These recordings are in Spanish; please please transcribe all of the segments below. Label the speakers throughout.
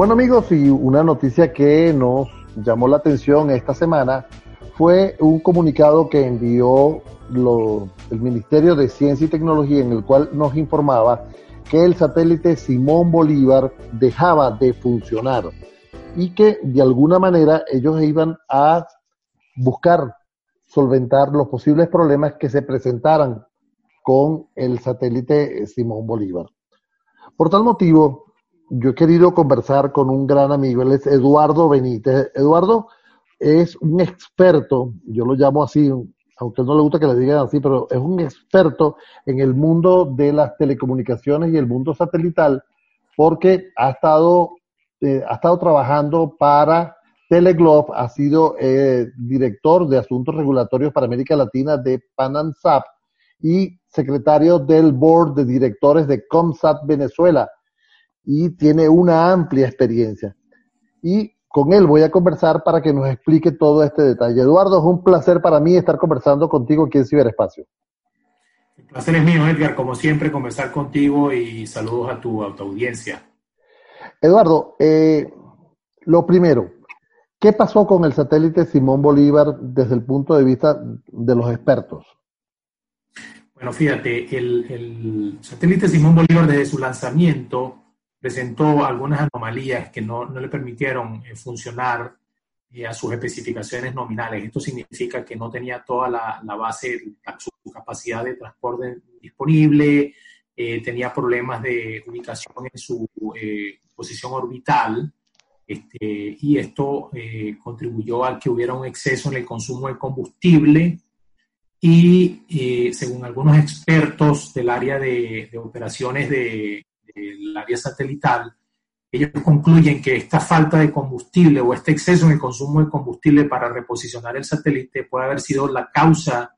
Speaker 1: Bueno amigos, y una noticia que nos llamó la atención esta semana fue un comunicado que envió el Ministerio de Ciencia y Tecnología en el cual nos informaba que el satélite Simón Bolívar dejaba de funcionar y que de alguna manera ellos iban a buscar solventar los posibles problemas que se presentaran con el satélite Simón Bolívar. Por tal motivo, yo he querido conversar con un gran amigo, él es Eduardo Benítez. Eduardo es un experto, yo lo llamo así, aunque no le gusta que le digan así, pero es un experto en el mundo de las telecomunicaciones y el mundo satelital, porque ha estado, eh, ha estado trabajando para Teleglob, ha sido eh, director de Asuntos Regulatorios para América Latina de PANANSAP y secretario del Board de Directores de COMSAT Venezuela y tiene una amplia experiencia. Y con él voy a conversar para que nos explique todo este detalle. Eduardo, es un placer para mí estar conversando contigo aquí en Ciberespacio.
Speaker 2: El placer es mío, Edgar, como siempre, conversar contigo y saludos a tu, audiencia.
Speaker 1: Eduardo, eh, lo primero, ¿qué pasó con el satélite Simón Bolívar desde el punto de vista de los expertos?
Speaker 2: Bueno, fíjate, el, el satélite Simón Bolívar desde su lanzamiento presentó algunas anomalías que no, no le permitieron eh, funcionar eh, a sus especificaciones nominales. Esto significa que no tenía toda la, la base, su capacidad de transporte disponible, eh, tenía problemas de ubicación en su posición orbital, este, y esto contribuyó a que hubiera un exceso en el consumo de combustible. Y según algunos expertos del área de, de operaciones de, el área satelital, ellos concluyen que esta falta de combustible o este exceso en el consumo de combustible para reposicionar el satélite puede haber sido la causa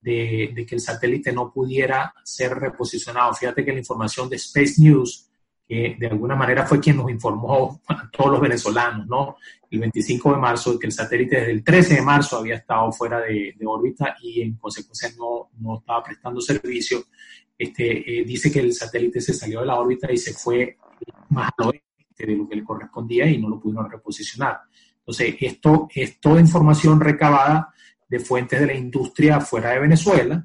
Speaker 2: de, que el satélite no pudiera ser reposicionado. Fíjate que la información de Space News, de alguna manera fue quien nos informó a todos los venezolanos, ¿no? El 25 de marzo, que el satélite desde el 13 de marzo había estado fuera de, órbita y en consecuencia no, no estaba prestando servicio este, eh, dice que el satélite se salió de la órbita y se fue más al oeste de lo que le correspondía y no lo pudieron reposicionar. Entonces, esto es toda información recabada de fuentes de la industria fuera de Venezuela,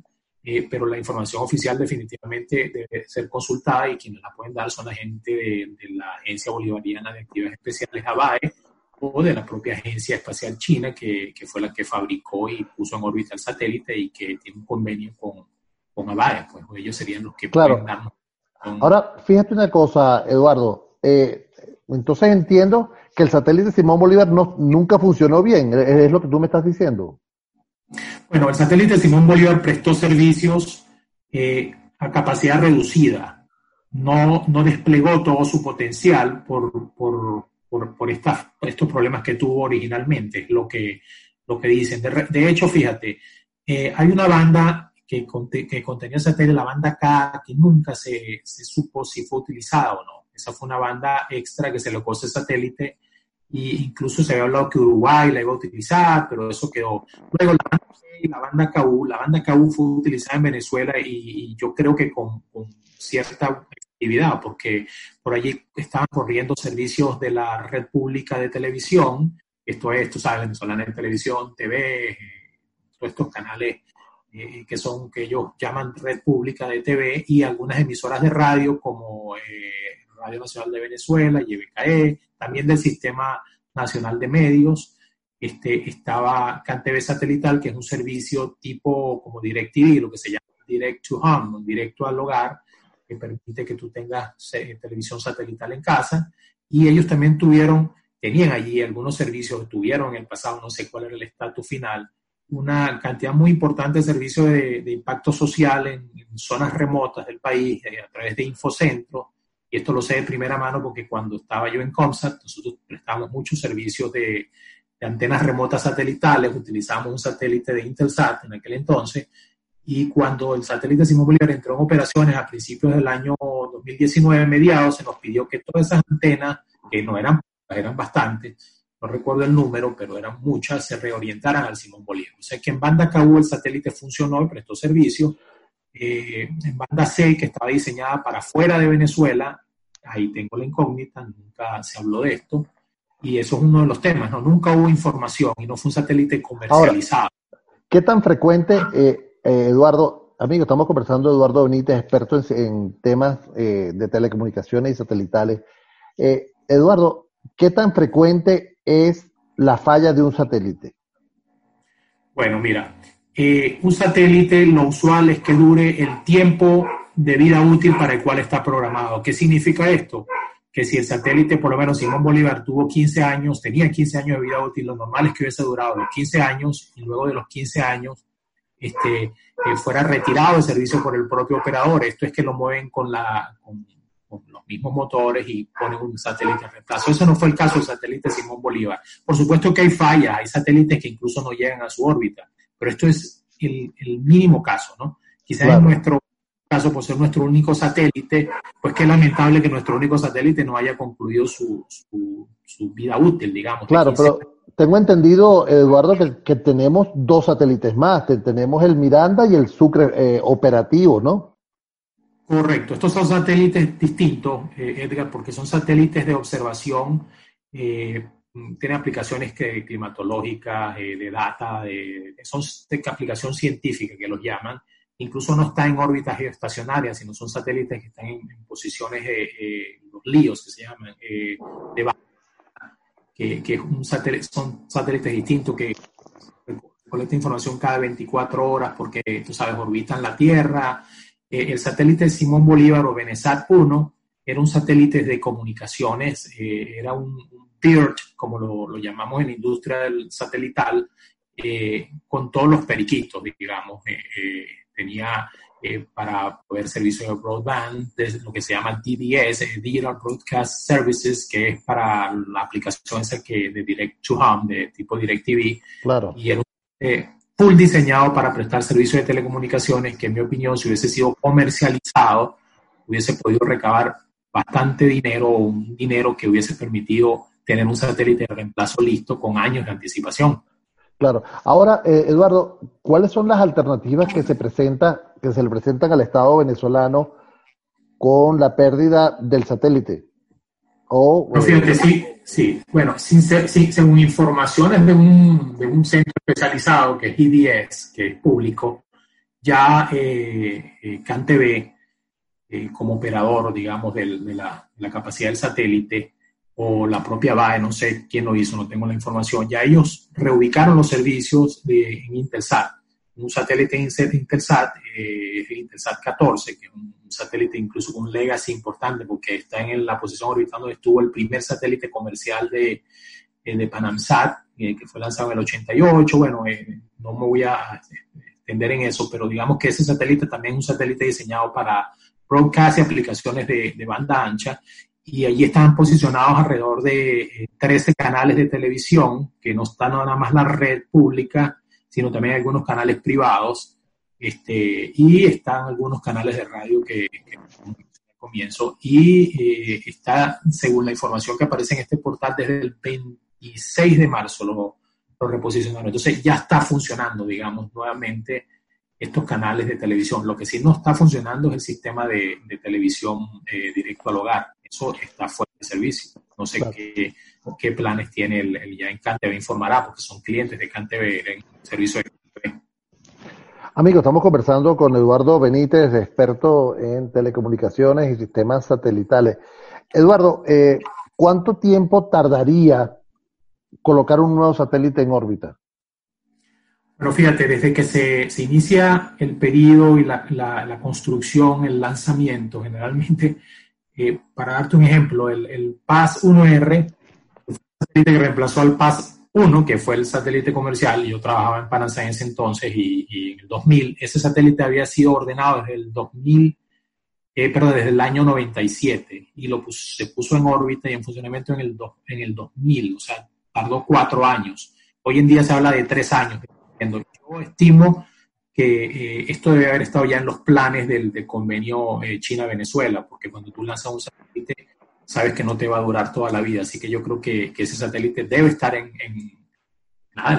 Speaker 2: eh, pero la información oficial definitivamente debe ser consultada y quienes la pueden dar son la gente de, la Agencia Bolivariana de Actividades Especiales, ABAE, o de la propia Agencia Espacial China, que, que fue la que fabricó y puso en órbita el satélite y que tiene un convenio con, con pues ellos serían los que
Speaker 1: claro. Ahora, fíjate una cosa, Eduardo. Eh, entonces entiendo que el satélite Simón Bolívar no, nunca funcionó bien, es lo que tú me estás diciendo.
Speaker 2: Bueno, el satélite Simón Bolívar prestó servicios eh, a capacidad reducida, no, no desplegó todo su potencial por, por, por, estos problemas que tuvo originalmente, lo que, lo que dicen. De, hecho, fíjate, eh, hay una banda que, que contenía satélite, la banda K, que nunca se, se, supo si fue utilizada o no. Esa fue una banda extra que se le el satélite e incluso se había hablado que Uruguay la iba a utilizar, pero eso quedó. Luego la banda, la banda KU, la banda KU fue utilizada en Venezuela y, yo creo que con, con cierta actividad, porque por allí estaban corriendo servicios de la red pública de televisión, esto es, tú sabes, venezolana de televisión, TV, eh, todos estos canales eh, que son que ellos llaman red pública de TV y algunas emisoras de radio como eh, Radio Nacional de Venezuela, YBKE, también del Sistema Nacional de Medios. Este, estaba CanTV Satelital, que es un servicio tipo como DirecTV, lo que se llama Direct to Home, directo al hogar, que permite que tú tengas eh, televisión satelital en casa. Y ellos también tuvieron, tenían allí algunos servicios, tuvieron en el pasado, no sé cuál era el estatus final, una cantidad muy importante de servicios de, impacto social en, zonas remotas del país eh, a través de Infocentro. Y esto lo sé de primera mano porque cuando estaba yo en Comsat, nosotros prestamos muchos servicios de, antenas remotas satelitales, utilizamos un satélite de Intelsat en aquel entonces. Y cuando el satélite Simón Bolívar entró en operaciones a principios del año 2019, mediados, se nos pidió que todas esas antenas, que no eran, eran bastantes, no recuerdo el número, pero eran muchas, se reorientaran al Simón Bolívar. O sea que en banda KU el satélite funcionó y prestó servicio. Eh, en banda C, que estaba diseñada para fuera de Venezuela, ahí tengo la incógnita, nunca se habló de esto, y eso es uno de los temas, ¿no? Nunca hubo información y no fue un satélite comercializado.
Speaker 1: ¿Qué tan frecuente, eh, eh, Eduardo, amigo, estamos conversando Eduardo Benítez, experto en, temas eh, de telecomunicaciones y satelitales. Eduardo, ¿qué tan frecuente es la falla de un satélite?
Speaker 2: Bueno, mira, un satélite lo usual es que dure el tiempo de vida útil para el cual está programado. ¿Qué significa esto? Que si el satélite, por lo menos Simón Bolívar, tuvo 15 años, tenía 15 años de vida útil, lo normal es que hubiese durado los 15 años y luego de los 15 años este, eh, fuera retirado de servicio por el propio operador. Esto es que lo mueven con, la, con, los mismos motores y ponen un satélite de reemplazo. Eso no fue el caso del satélite Simón Bolívar. Por supuesto que hay fallas, hay satélites que incluso no llegan a su órbita, pero esto es el, mínimo caso, ¿no? Quizás en nuestro caso por ser nuestro único satélite, pues qué lamentable que nuestro único satélite no haya concluido su, su, vida útil, digamos.
Speaker 1: Claro, pero tengo entendido, Eduardo, que, tenemos dos satélites más, tenemos el Miranda y el Sucre eh, operativo, ¿no?
Speaker 2: Correcto, estos son satélites distintos, eh, Edgar, porque son satélites de observación, eh, tienen aplicaciones que, climatológicas, de data, de, son de aplicación científica que los llaman, incluso no está en órbitas geoestacionarias, sino son satélites que están en, posiciones, eh, los líos que se llaman, eh, de que, que un satélite, son satélites distintos que recolectan información cada 24 horas porque, tú sabes, orbitan la Tierra. Eh, el satélite Simón Bolívar o Benesat 1 era un satélite de comunicaciones, eh, era un, un PIRT, como lo, lo, llamamos en industria del satelital, con todos los periquitos, digamos tenía eh, para poder servicio de broadband, lo que se llama DBS, eh, Digital Broadcast Services, que es para la aplicación esa que de Direct to Home, de tipo DirecTV.
Speaker 1: Claro.
Speaker 2: Y era eh, full diseñado para prestar servicios de telecomunicaciones, que en mi opinión, si hubiese sido comercializado, hubiese podido recabar bastante dinero, un dinero que hubiese permitido tener un satélite de reemplazo listo con años de anticipación.
Speaker 1: Claro. Ahora, eh, Eduardo, ¿cuáles son las alternativas que se presenta, que se le presentan al Estado venezolano con la pérdida del satélite?
Speaker 2: O, fíjate, sí, sí. Bueno, sin según informaciones de un, de un centro especializado que es IDS, que es público, ya eh, eh CanTV, eh, como operador, digamos, de, la, de la capacidad del satélite, o la propia BAE, no sé quién lo hizo, no tengo la información, ya ellos reubicaron los servicios de, en Intelsat. Un satélite Intelsat, eh, Intelsat 14, que es un satélite incluso con un legacy importante porque está en la posición orbital donde estuvo el primer satélite comercial de, eh, de Panamsat, eh, que fue lanzado en el 88. Bueno, eh, no me voy a extender en eso, pero digamos que ese satélite también es un satélite diseñado para broadcast y aplicaciones de, de banda ancha y allí están posicionados alrededor de 13 eh, canales de televisión, que no está nada más la red pública, sino también algunos canales privados, este, y están algunos canales de radio que, que comienzo, y eh, está, según la información que aparece en este portal, desde el 26 de marzo lo, lo reposicionaron. Entonces ya está funcionando, digamos, nuevamente estos canales de televisión. Lo que sí no está funcionando es el sistema de, televisión eh, directo al hogar eso está fuera de servicio. No sé qué, qué, planes tiene el, el ya en CanTV, informará, porque son clientes de CanTV en servicio de CanTV.
Speaker 1: Amigos, estamos conversando con Eduardo Benítez, experto en telecomunicaciones y sistemas satelitales. Eduardo, eh, ¿cuánto tiempo tardaría colocar un nuevo satélite en órbita?
Speaker 2: Bueno, fíjate, desde que se, se inicia el periodo y la, la, la, construcción, el lanzamiento, generalmente eh, para darte un ejemplo, el, el PAS 1R, el satélite que reemplazó al PAS 1, que fue el satélite comercial, y yo trabajaba en Panamá en ese entonces, y, en el 2000, ese satélite había sido ordenado desde el 2000, eh, perdón, desde el año 97, y lo se puso en órbita y en funcionamiento en el, en el 2000, o sea, tardó cuatro años. Hoy en día se habla de tres años. Yo estimo que eh, esto debe haber estado ya en los planes del, convenio eh, China-Venezuela, porque cuando tú lanzas un satélite, sabes que no te va a durar toda la vida. Así que yo creo que, ese satélite debe estar en, en,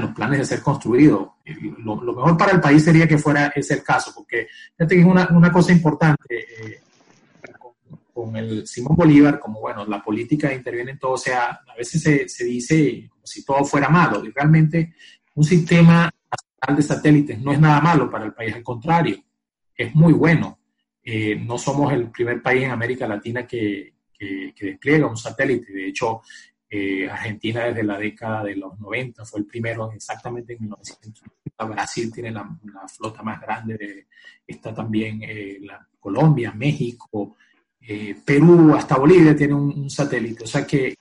Speaker 2: los planes de ser construido. Lo, mejor para el país sería que fuera ese el caso, porque fíjate que es una, cosa importante. Eh, con el Simón Bolívar, como bueno, la política interviene en todo, o sea, a veces se, se dice como si todo fuera malo, y realmente un sistema de satélites no es nada malo para el país, al contrario, es muy bueno. Eh, no somos el primer país en América Latina que, que, despliega un satélite, de hecho, eh, Argentina desde la década de los 90 fue el primero, exactamente en 1990. Brasil tiene la, flota más grande, de, está también eh, Colombia, México, Perú, hasta Bolivia tiene un, satélite. O sea que,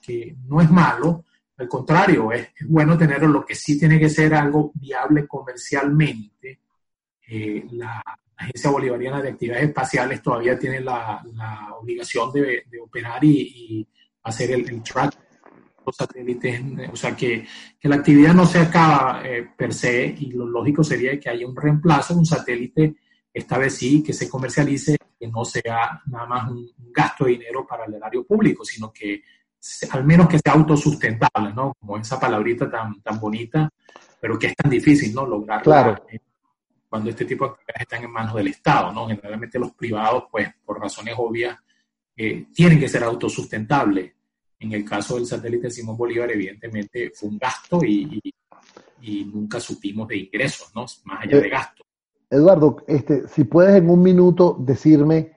Speaker 2: no es malo, al contrario, es, bueno tenerlo. Lo que sí tiene que ser algo viable comercialmente. la Agencia Bolivariana de Actividades Espaciales todavía tiene la, obligación de, operar y, hacer el, el track satélites, o sea, que, que, la actividad no se acaba eh, per se y lo lógico sería que haya un reemplazo, un satélite, esta vez sí, que se comercialice, que no sea nada más un, gasto de dinero para el erario público, sino que al menos que sea autosustentable, ¿no? Como esa palabrita tan, tan bonita, pero que es tan difícil, ¿no? Lograr
Speaker 1: claro.
Speaker 2: cuando este tipo de actividades están en manos del Estado, ¿no? Generalmente los privados, pues, por razones obvias, eh, tienen que ser autosustentables en el caso del satélite Simón Bolívar, evidentemente fue un gasto y, nunca supimos de ingresos, ¿no? Más allá de gastos.
Speaker 1: Eduardo, este, si puedes en un minuto decirme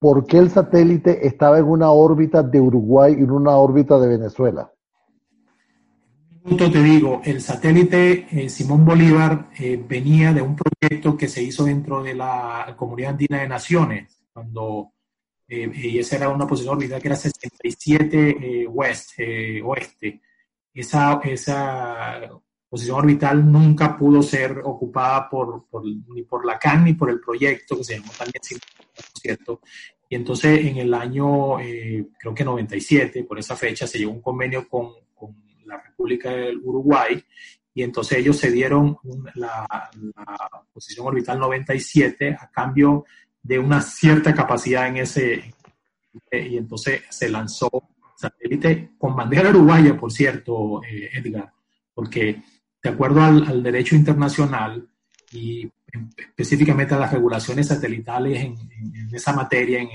Speaker 1: por qué el satélite estaba en una órbita de Uruguay y en una órbita de Venezuela.
Speaker 2: Minuto te digo, el satélite eh, Simón Bolívar eh, venía de un proyecto que se hizo dentro de la Comunidad Andina de Naciones, cuando eh, esa era una posición orbital que era 67 eh, west, oeste. Esa, esa posición orbital nunca pudo ser ocupada por, por, ni por la CAN ni por el proyecto, que se llamó también ¿cierto? Y entonces en el año, creo que 97, por esa fecha, se llegó un convenio con, con la República del Uruguay y entonces ellos se dieron la, la, posición orbital 97 a cambio de una cierta capacidad en ese, y entonces se lanzó satélite con bandera uruguaya, por cierto, eh, Edgar, porque de acuerdo al, derecho internacional y específicamente a las regulaciones satelitales en, esa materia, en,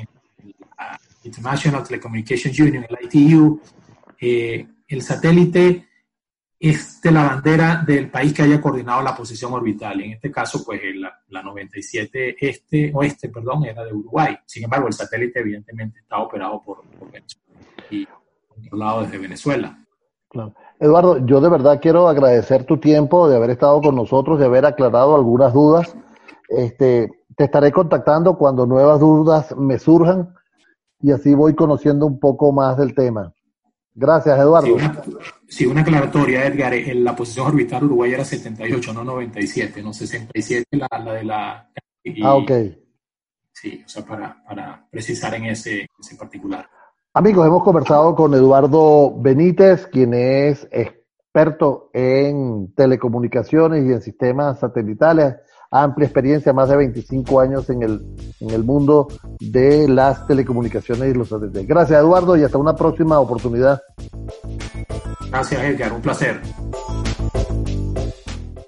Speaker 2: la International Telecommunications Union, el ITU, eh, el satélite es de la bandera del país que haya coordinado la posición orbital. En este caso, pues la, la 97 este, oeste, perdón, era de Uruguay. Sin embargo, el satélite evidentemente está operado por, y controlado desde Venezuela.
Speaker 1: Eduardo, yo de verdad quiero agradecer tu tiempo de haber estado con nosotros, de haber aclarado algunas dudas. Este, te estaré contactando cuando nuevas dudas me surjan y así voy conociendo un poco más del tema. Gracias, Eduardo.
Speaker 2: Sí, una, aclaratoria, Edgar. En la posición orbital uruguaya era 78, no 97, no 67, la, la de la...
Speaker 1: ah, ok.
Speaker 2: Sí, o sea, para, para precisar en ese, ese particular.
Speaker 1: Amigos, hemos conversado con Eduardo Benítez, quien es experto en telecomunicaciones y en sistemas satelitales amplia experiencia, más de 25 años en el, en el mundo de las telecomunicaciones y los satélites. Gracias, Eduardo, y hasta una próxima oportunidad.
Speaker 2: Gracias, Edgar, un placer.